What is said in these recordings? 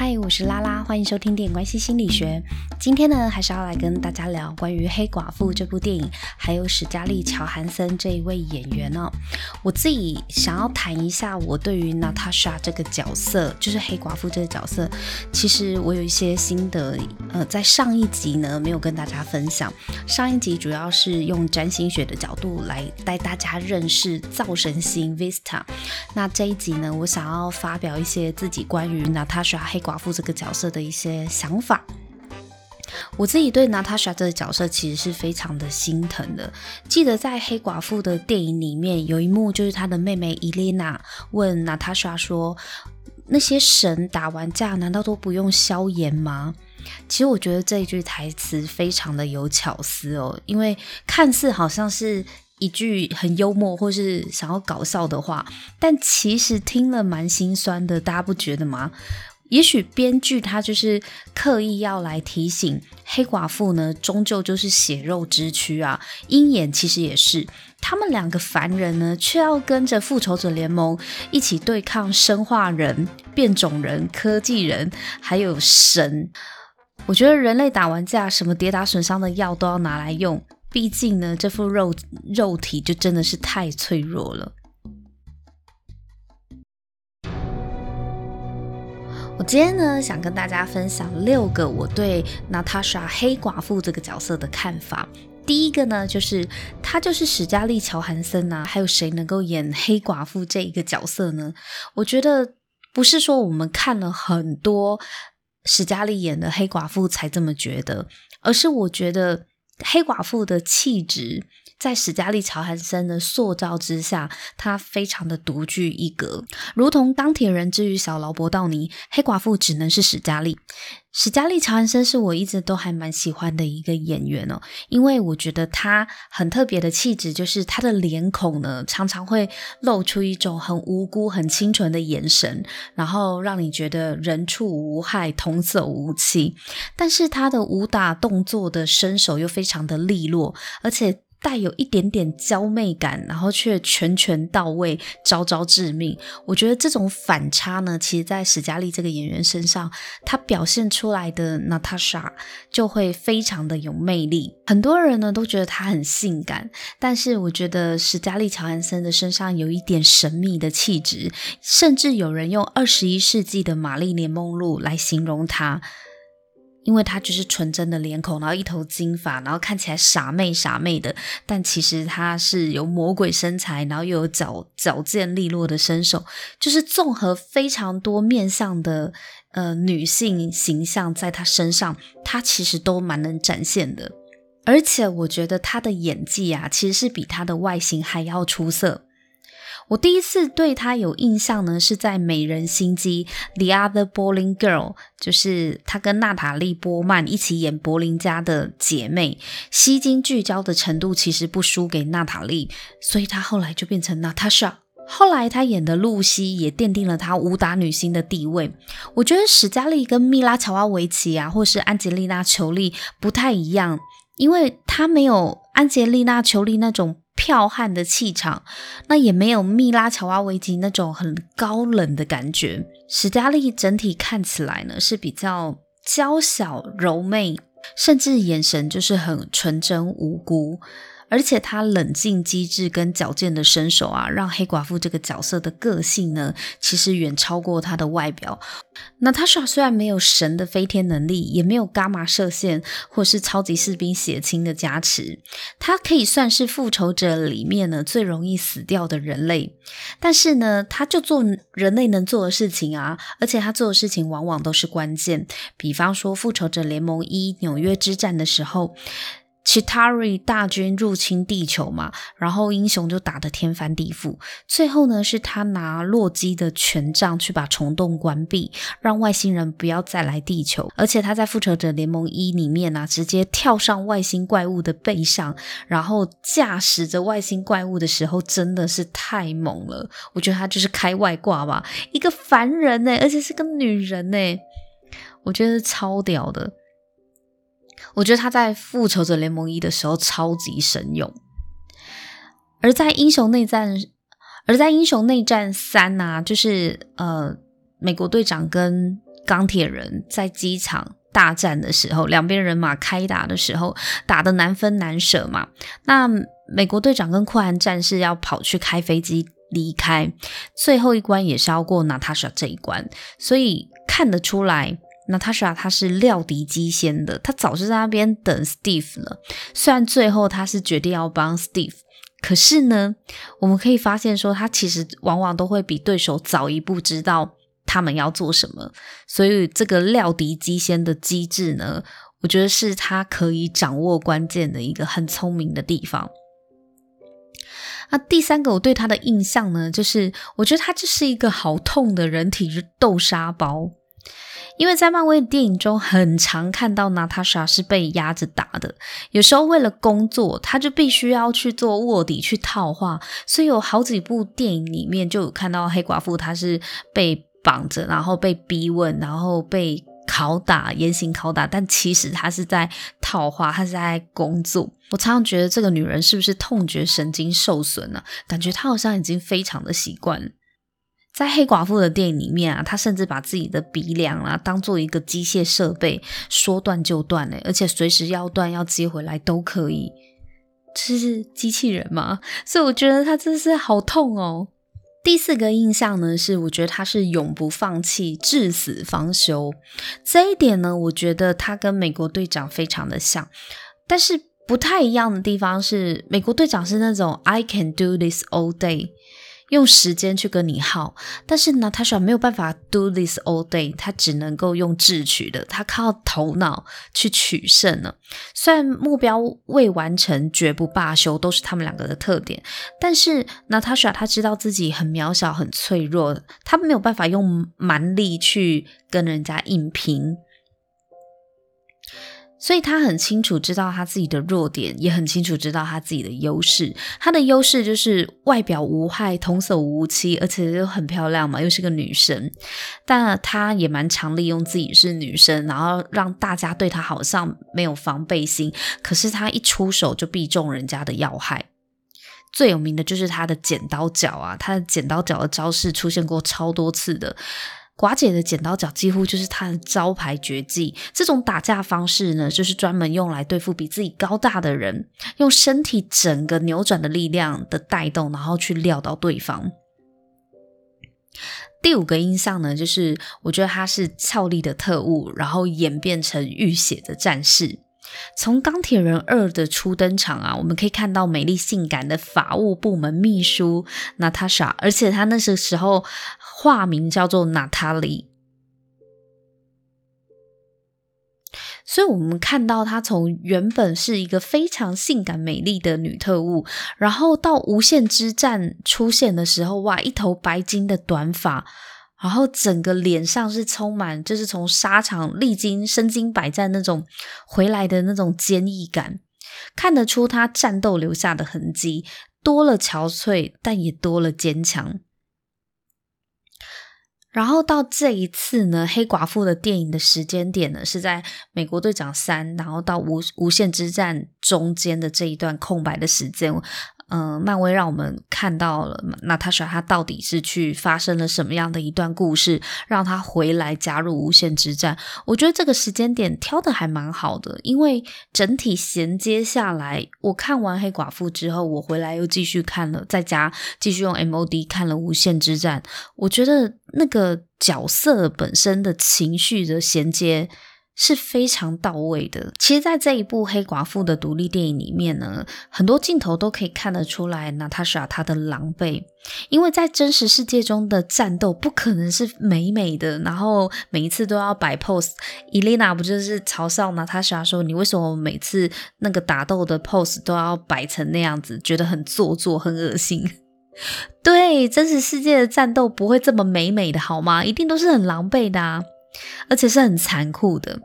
嗨，我是拉拉，欢迎收听电关系心理学。今天呢，还是要来跟大家聊关于《黑寡妇》这部电影，还有史嘉丽·乔韩森这一位演员哦。我自己想要谈一下我对于娜塔莎这个角色，就是黑寡妇这个角色，其实我有一些心得。呃，在上一集呢，没有跟大家分享。上一集主要是用占星学的角度来带大家认识灶神星 Vista。那这一集呢，我想要发表一些自己关于娜塔莎黑寡妇这个角色的一些想法，我自己对娜塔莎这个角色其实是非常的心疼的。记得在黑寡妇的电影里面有一幕，就是她的妹妹伊莲娜问娜塔莎说：“那些神打完架难道都不用消炎吗？”其实我觉得这一句台词非常的有巧思哦，因为看似好像是一句很幽默或是想要搞笑的话，但其实听了蛮心酸的，大家不觉得吗？也许编剧他就是刻意要来提醒黑寡妇呢，终究就是血肉之躯啊。鹰眼其实也是，他们两个凡人呢，却要跟着复仇者联盟一起对抗生化人、变种人、科技人，还有神。我觉得人类打完架，什么跌打损伤的药都要拿来用，毕竟呢，这副肉肉体就真的是太脆弱了。我今天呢，想跟大家分享六个我对娜塔莎黑寡妇这个角色的看法。第一个呢，就是她就是史嘉丽·乔韩森啊，还有谁能够演黑寡妇这一个角色呢？我觉得不是说我们看了很多史嘉丽演的黑寡妇才这么觉得，而是我觉得黑寡妇的气质。在史嘉丽·乔韩森的塑造之下，她非常的独具一格，如同钢铁人之于小劳勃·道尼，黑寡妇只能是史嘉丽。史嘉丽·乔韩森是我一直都还蛮喜欢的一个演员哦，因为我觉得她很特别的气质，就是她的脸孔呢，常常会露出一种很无辜、很清纯的眼神，然后让你觉得人畜无害、童叟无欺。但是她的武打动作的身手又非常的利落，而且。带有一点点娇媚感，然后却拳拳到位，招招致命。我觉得这种反差呢，其实在史嘉丽这个演员身上，她表现出来的娜塔莎就会非常的有魅力。很多人呢都觉得她很性感，但是我觉得史嘉丽·乔安森的身上有一点神秘的气质，甚至有人用二十一世纪的玛丽莲梦露来形容她。因为她就是纯真的脸孔，然后一头金发，然后看起来傻妹傻妹的，但其实她是有魔鬼身材，然后又有矫矫健利落的身手，就是综合非常多面向的呃女性形象在她身上，她其实都蛮能展现的。而且我觉得她的演技啊，其实是比她的外形还要出色。我第一次对她有印象呢，是在《美人心机》The Other Bowling Girl，就是她跟娜塔莉波曼一起演柏林家的姐妹，吸睛聚焦的程度其实不输给娜塔莉，所以她后来就变成娜塔莎。后来她演的露西也奠定了她武打女星的地位。我觉得史嘉丽跟米拉乔瓦维奇啊，或是安吉丽娜裘丽不太一样，因为她没有安吉丽娜裘丽那种。剽悍的气场，那也没有蜜拉乔瓦维奇那种很高冷的感觉。史嘉丽整体看起来呢，是比较娇小柔媚，甚至眼神就是很纯真无辜。而且他冷静机智跟矫健的身手啊，让黑寡妇这个角色的个性呢，其实远超过她的外表。娜塔莎虽然没有神的飞天能力，也没有伽马射线或是超级士兵血清的加持，她可以算是复仇者里面呢最容易死掉的人类。但是呢，她就做人类能做的事情啊，而且她做的事情往往都是关键。比方说，复仇者联盟一纽约之战的时候。Chitauri 大军入侵地球嘛，然后英雄就打得天翻地覆。最后呢，是他拿洛基的权杖去把虫洞关闭，让外星人不要再来地球。而且他在复仇者联盟一里面啊，直接跳上外星怪物的背上，然后驾驶着外星怪物的时候，真的是太猛了。我觉得他就是开外挂吧，一个凡人呢，而且是个女人呢，我觉得超屌的。我觉得他在复仇者联盟一的时候超级神勇，而在英雄内战，而在英雄内战三呐、就是呃，美国队长跟钢铁人在机场大战的时候，两边人马开打的时候，打的难分难舍嘛。那美国队长跟酷寒战士要跑去开飞机离开，最后一关也是要过娜塔莎这一关，所以看得出来，那塔莎他是料敌机先的，他早就在那边等 Steve 了。虽然最后他是决定要帮 Steve，可是呢，我们可以发现说，他其实往往都会比对手早一步知道。他们要做什么？所以这个料敌机先的机制呢，我觉得是他可以掌握关键的一个很聪明的地方。那第三个我对他的印象呢，就是我觉得他就是一个好痛的人体豆沙包。因为在漫威电影中，很常看到娜塔莎是被压着打的。有时候为了工作，他就必须要去做卧底去套话，所以有好几部电影里面就有看到黑寡妇，她是被。绑着，然后被逼问，然后被拷打，严刑拷打。但其实她是在套话，她是在工作。我常常觉得这个女人是不是痛觉神经受损呢、啊？感觉她好像已经非常的习惯。在黑寡妇的电影里面啊，她甚至把自己的鼻梁啊当做一个机械设备，说断就断嘞，而且随时要断要接回来都可以。这是机器人吗？所以我觉得她真是好痛哦。第四个印象呢，是我觉得他是永不放弃、至死方休。这一点呢，我觉得他跟美国队长非常的像，但是不太一样的地方是，美国队长是那种 I can do this all day。用时间去跟你耗，但是呢，他说没有办法 do this all day，他只能够用智取的，他靠头脑去取胜了。虽然目标未完成，绝不罢休，都是他们两个的特点，但是娜塔莎她知道自己很渺小、很脆弱，她没有办法用蛮力去跟人家硬拼。所以他很清楚知道他自己的弱点，也很清楚知道他自己的优势。他的优势就是外表无害，童叟无欺，而且又很漂亮嘛，又是个女生。但他也蛮常利用自己是女生，然后让大家对他好像没有防备心。可是他一出手就必中人家的要害。最有名的就是他的剪刀脚啊，他的剪刀脚的招式出现过超多次的。寡姐的剪刀脚几乎就是她的招牌绝技。这种打架方式呢，就是专门用来对付比自己高大的人，用身体整个扭转的力量的带动，然后去撂倒对方。第五个印象呢，就是我觉得他是俏丽的特务，然后演变成浴血的战士。从钢铁人二的初登场啊，我们可以看到美丽性感的法务部门秘书娜塔莎，而且她那时候化名叫做娜塔莉。所以我们看到她从原本是一个非常性感美丽的女特务，然后到无限之战出现的时候，哇，一头白金的短发。然后整个脸上是充满，就是从沙场历经身经百战那种回来的那种坚毅感，看得出他战斗留下的痕迹，多了憔悴，但也多了坚强。然后到这一次呢，黑寡妇的电影的时间点呢，是在美国队长三，然后到无无限之战中间的这一段空白的时间。嗯、漫威让我们看到了娜塔莎她到底是去发生了什么样的一段故事，让她回来加入无限之战。我觉得这个时间点挑的还蛮好的，因为整体衔接下来，我看完黑寡妇之后，我回来又继续看了，在家继续用 MOD 看了无限之战。我觉得那个角色本身的情绪的衔接。是非常到位的。其实，在这一部黑寡妇的独立电影里面呢，很多镜头都可以看得出来，娜塔莎她的狼狈。因为在真实世界中的战斗不可能是美美的，然后每一次都要摆 pose。伊丽娜不就是嘲笑娜塔莎说：“你为什么每次那个打斗的 pose 都要摆成那样子，觉得很做作、很恶心？” 对，真实世界的战斗不会这么美美的，好吗？一定都是很狼狈的啊。而且是很残酷的，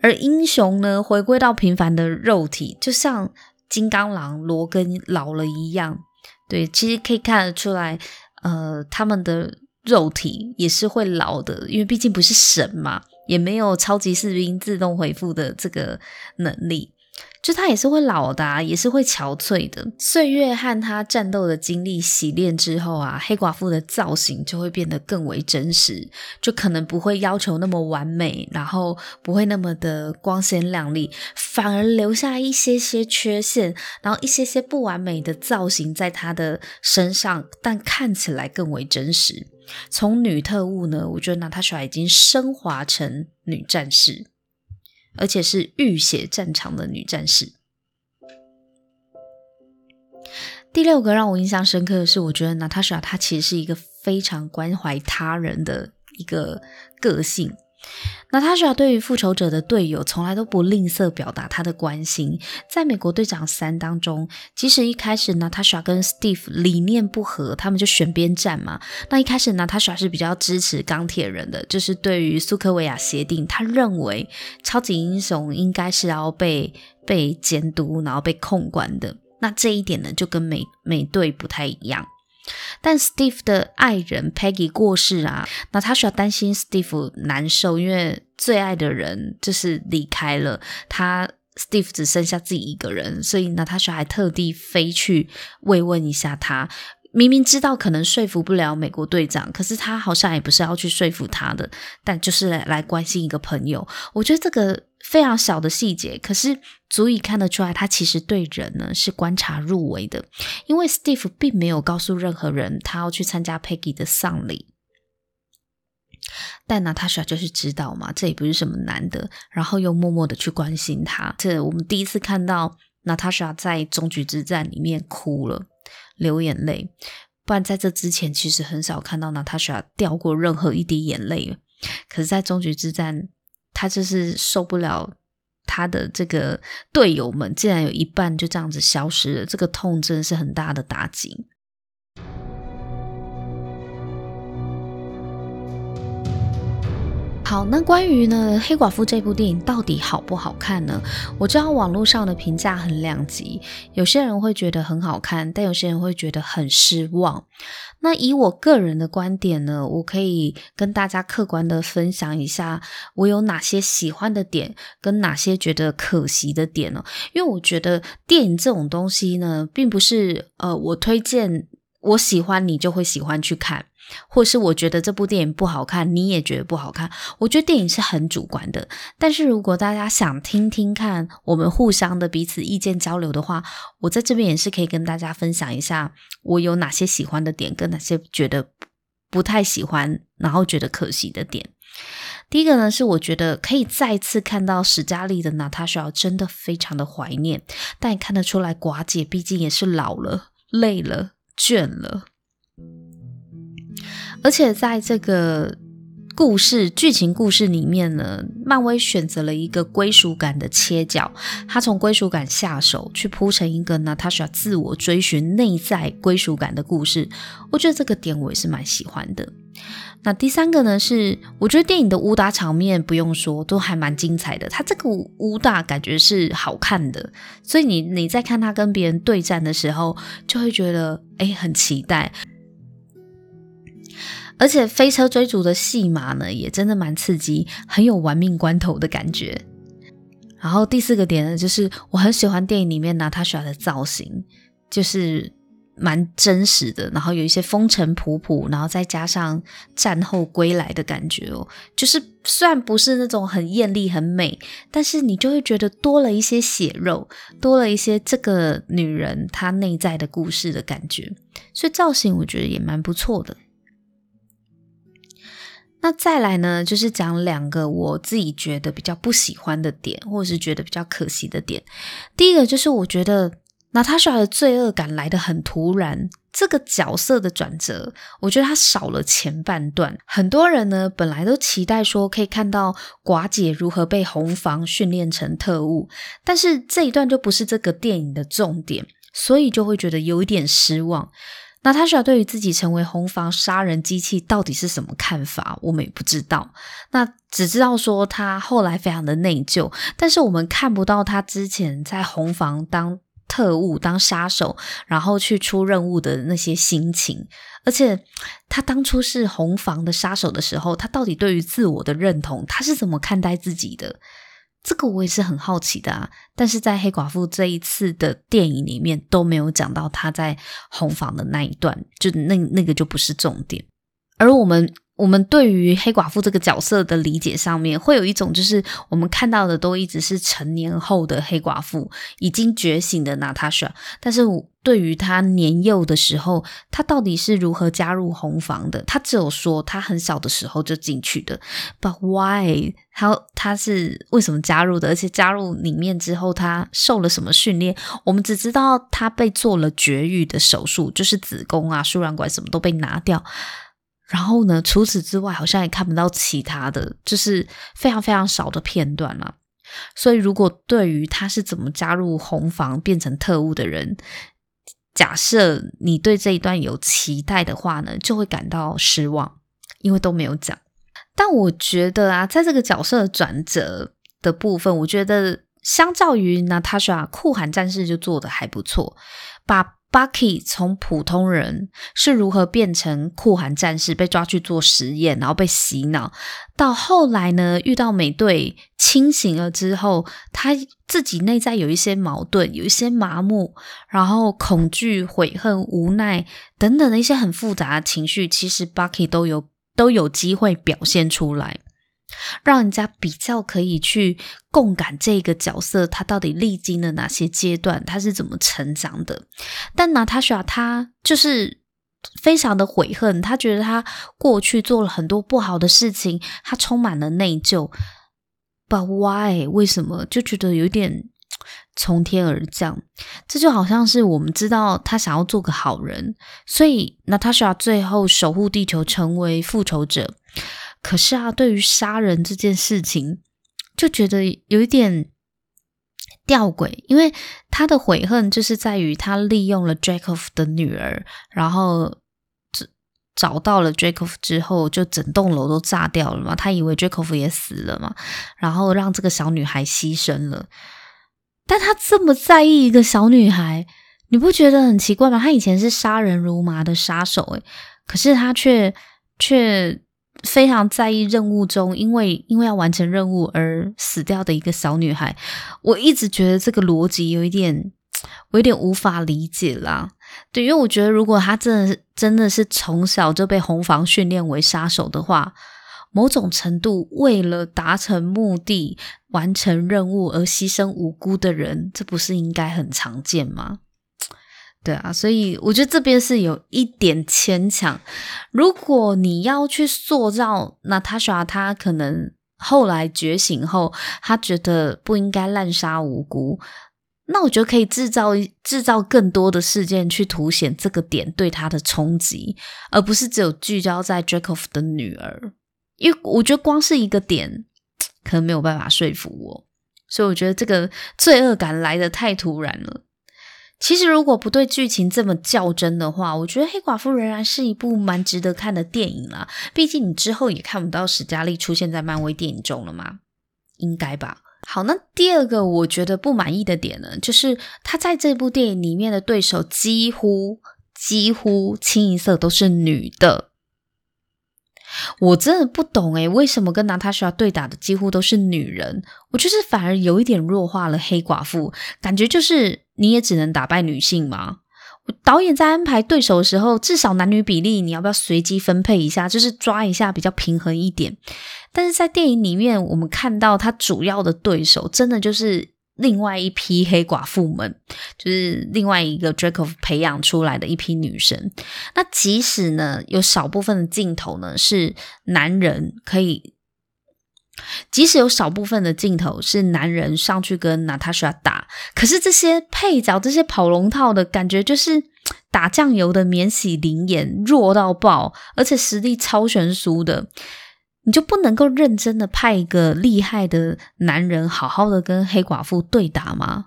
而英雄呢，回归到平凡的肉体，就像金刚狼罗根老了一样。对，其实可以看得出来，呃，他们的肉体也是会老的，因为毕竟不是神嘛，也没有超级士兵自动回复的这个能力。就他也是会老的，也是会憔悴的。岁月和他战斗的经历洗练之后啊，黑寡妇的造型就会变得更为真实，就可能不会要求那么完美，然后不会那么的光鲜亮丽，反而留下一些些缺陷，然后一些些不完美的造型在他的身上，但看起来更为真实。从女特务呢，我觉得娜塔莎已经升华成女战士。而且是浴血战场的女战士。第六个让我印象深刻的是，我觉得娜塔莎她其实是一个非常关怀他人的一个个性。娜塔莎对于复仇者的队友从来都不吝啬表达她的关心。在美国队长三当中，即使一开始娜塔莎跟 Steve 理念不合，他们就选边站嘛。那一开始娜塔莎是比较支持钢铁人的，就是对于苏科维亚协定，他认为超级英雄应该是要被被监督，然后被控管的。那这一点呢，就跟美美队不太一样。但 Steve 的爱人 Peggy 过世啊，那他需要担心 Steve 难受，因为最爱的人就是离开了他，Steve 只剩下自己一个人，所以呢，他需要还特地飞去慰问一下他。明明知道可能说服不了美国队长，可是他好像也不是要去说服他的，但就是来，来关心一个朋友。我觉得这个非常小的细节，可是足以看得出来，他其实对人呢是观察入微的。因为 Steve 并没有告诉任何人他要去参加 Peggy 的丧礼，但娜塔莎就是知道嘛，这也不是什么难的，然后又默默的去关心他。这我们第一次看到娜塔莎在终局之战里面哭了。流眼泪，不然在这之前其实很少看到娜塔莎掉过任何一滴眼泪。可是，在终局之战，他就是受不了他的这个队友们竟然有一半就这样子消失了，这个痛真的是很大的打击。好，那关于呢黑寡妇这部电影到底好不好看呢？我知道网络上的评价很两极，有些人会觉得很好看，但有些人会觉得很失望。那以我个人的观点呢，我可以跟大家客观的分享一下，我有哪些喜欢的点，跟哪些觉得可惜的点呢？因为我觉得电影这种东西呢，并不是呃我推荐我喜欢你就会喜欢去看。或是我觉得这部电影不好看，你也觉得不好看。我觉得电影是很主观的，但是如果大家想听听看我们互相的彼此意见交流的话，我在这边也是可以跟大家分享一下我有哪些喜欢的点，跟哪些觉得不太喜欢，然后觉得可惜的点。第一个呢，是我觉得可以再次看到史嘉丽的娜塔莎，真的非常的怀念，但也看得出来寡姐毕竟也是老了、累了、倦了。而且在这个故事剧情故事里面呢，漫威选择了一个归属感的切角，他从归属感下手去铺成一个娜塔莎自我追寻内在归属感的故事。我觉得这个点我也是蛮喜欢的。那第三个呢，是我觉得电影的武打场面不用说，都还蛮精彩的。他这个武打感觉是好看的，所以你你在看他跟别人对战的时候，就会觉得诶很期待。而且飞车追逐的戏码呢，也真的蛮刺激，很有玩命关头的感觉。然后第四个点呢，就是我很喜欢电影里面娜塔莎的造型，就是蛮真实的，然后有一些风尘仆仆，然后再加上战后归来的感觉哦，就是虽然不是那种很艳丽、很美，但是你就会觉得多了一些血肉，多了一些这个女人她内在的故事的感觉，所以造型我觉得也蛮不错的。那再来呢，就是讲两个我自己觉得比较不喜欢的点，或者是觉得比较可惜的点。第一个就是我觉得娜塔莎的罪恶感来得很突然，这个角色的转折，我觉得他少了前半段。很多人呢本来都期待说可以看到寡姐如何被红房训练成特务，但是这一段就不是这个电影的重点，所以就会觉得有一点失望。娜塔莎对于自己成为红房杀人机器到底是什么看法？我们也不知道。那只知道说他后来非常的内疚，但是我们看不到他之前在红房当特务、当杀手，然后去出任务的那些心情。而且他当初是红房的杀手的时候，他到底对于自我的认同，他是怎么看待自己的？这个我也是很好奇的啊。但是在黑寡妇这一次的电影里面都没有讲到他在红房的那一段，就那那个就不是重点。而我们。我们对于黑寡妇这个角色的理解上面，会有一种就是我们看到的都一直是成年后的黑寡妇，已经觉醒的娜塔莎。但是对于她年幼的时候，她到底是如何加入红房的？她只有说她很小的时候就进去的。But why？她她是为什么加入的？而且加入里面之后，她受了什么训练？我们只知道她被做了绝育的手术，就是子宫啊、输卵管什么都被拿掉。然后呢，除此之外，好像也看不到其他的，就是非常非常少的片段了。所以，如果对于他是怎么加入红房变成特务的人，假设你对这一段有期待的话呢，就会感到失望，因为都没有讲。但我觉得啊，在这个角色转折的部分，我觉得相较于娜塔莎酷寒战士就做得还不错，把。Bucky 从普通人是如何变成酷寒战士，被抓去做实验，然后被洗脑，到后来呢，遇到美队清醒了之后，他自己内在有一些矛盾，有一些麻木，然后恐惧、悔恨、无奈等等的一些很复杂的情绪，其实 Bucky 都有都有机会表现出来。让人家比较可以去共感这个角色，他到底历经了哪些阶段，他是怎么成长的。但娜塔莎她就是非常的悔恨，她觉得她过去做了很多不好的事情，她充满了内疚。But why？为什么？就觉得有点从天而降。这就好像是我们知道他想要做个好人，所以娜塔莎最后守护地球，成为复仇者。可是啊，对于杀人这件事情，就觉得有一点吊诡，因为他的悔恨就是在于他利用了 Dreykov 的女儿，然后找到了 Dreykov 之后，就整栋楼都炸掉了嘛。他以为 Dreykov 也死了嘛，然后让这个小女孩牺牲了。但他这么在意一个小女孩，你不觉得很奇怪吗？他以前是杀人如麻的杀手，诶，可是他却却。非常在意任务中，因为因为要完成任务而死掉的一个小女孩，我一直觉得这个逻辑有一点，我有点无法理解啦。对，因为我觉得如果她真的是真的是从小就被红房训练为杀手的话，某种程度为了达成目的、完成任务而牺牲无辜的人，这不是应该很常见吗？对啊，所以我觉得这边是有一点牵强。如果你要去塑造娜塔莎，她可能后来觉醒后，她觉得不应该滥杀无辜，那我觉得可以制造制造更多的事件去凸显这个点对她的冲击，而不是只有聚焦在 j a c o b 的女儿。因为我觉得光是一个点，可能没有办法说服我，所以我觉得这个罪恶感来的太突然了。其实，如果不对剧情这么较真的话，我觉得《黑寡妇》仍然是一部蛮值得看的电影啦。毕竟你之后也看不到史嘉丽出现在漫威电影中了嘛，应该吧？好，那第二个我觉得不满意的点呢，就是他在这部电影里面的对手几乎几乎清一色都是女的。我真的不懂诶，为什么跟娜塔莎对打的几乎都是女人？我就是反而有一点弱化了黑寡妇，感觉就是你也只能打败女性吗？导演在安排对手的时候，至少男女比例你要不要随机分配一下，就是抓一下比较平衡一点。但是在电影里面，我们看到他主要的对手真的就是。另外一批黑寡妇们，就是另外一个 Dreykov 培养出来的一批女生。那即使呢，有少部分的镜头呢是男人可以，即使有少部分的镜头是男人上去跟娜塔莎打，可是这些配角，这些跑龙套的感觉就是打酱油的免洗灵眼，弱到爆，而且实力超悬殊的。你就不能够认真的派一个厉害的男人，好好的跟黑寡妇对打吗？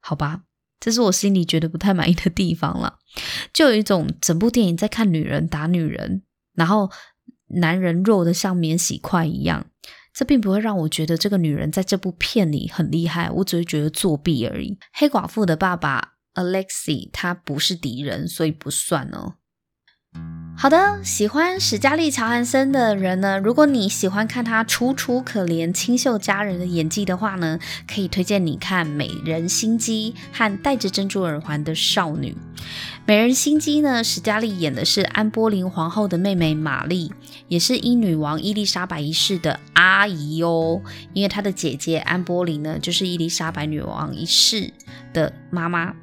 好吧，这是我心里觉得不太满意的地方了。就有一种整部电影在看女人打女人，然后男人弱得像免洗筷一样。这并不会让我觉得这个女人在这部片里很厉害，我只是觉得作弊而已。黑寡妇的爸爸 Alexi 他不是敌人，所以不算哦。好的，喜欢史嘉丽·乔韩森的人呢，如果你喜欢看她楚楚可怜、清秀佳人的演技的话呢，可以推荐你看《美人心机》和《戴着珍珠耳环的少女》。《美人心机》呢，史嘉丽演的是安波林皇后的妹妹玛丽，也是英女王伊丽莎白一世的阿姨哦。因为她的姐姐安波林呢，就是伊丽莎白女王一世的妈妈。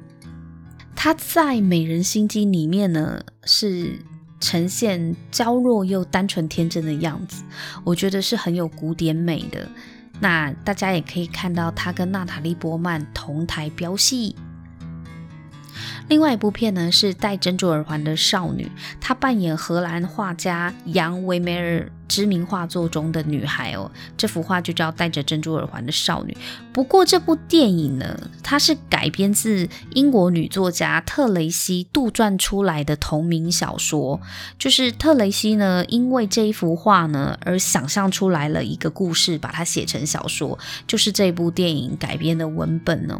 她在《美人心机》里面呢，是。呈现娇弱又单纯天真的样子，我觉得是很有古典美的。那大家也可以看到他跟娜塔莉波曼同台飙戏。另外一部片呢，是戴珍珠耳环的少女，她扮演荷兰画家杨维梅尔知名画作中的女孩哦。这幅画就叫戴着珍珠耳环的少女。不过这部电影呢，它是改编自英国女作家特雷西杜撰出来的同名小说。就是特雷西呢，因为这一幅画呢而想象出来了一个故事，把它写成小说，就是这部电影改编的文本呢。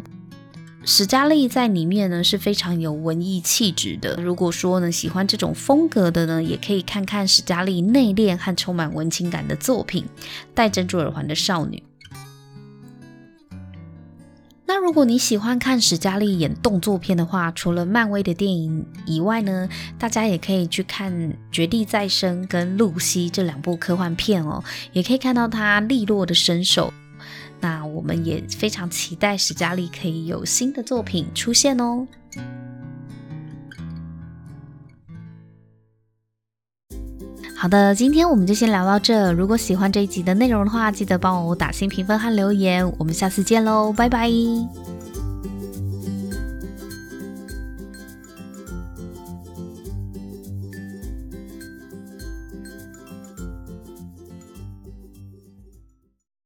史嘉丽在里面呢是非常有文艺气质的。如果说呢喜欢这种风格的呢，也可以看看史嘉丽内敛和充满文情感的作品《戴珍珠耳环的少女》。那如果你喜欢看史嘉丽演动作片的话，除了漫威的电影以外呢，大家也可以去看《绝地再生》跟《露西》这两部科幻片哦，也可以看到她利落的身手。那我们也非常期待史嘉丽可以有新的作品出现哦。好的，今天我们就先聊到这。如果喜欢这一集的内容的话，记得帮我打新评分和留言。我们下次见喽，拜拜。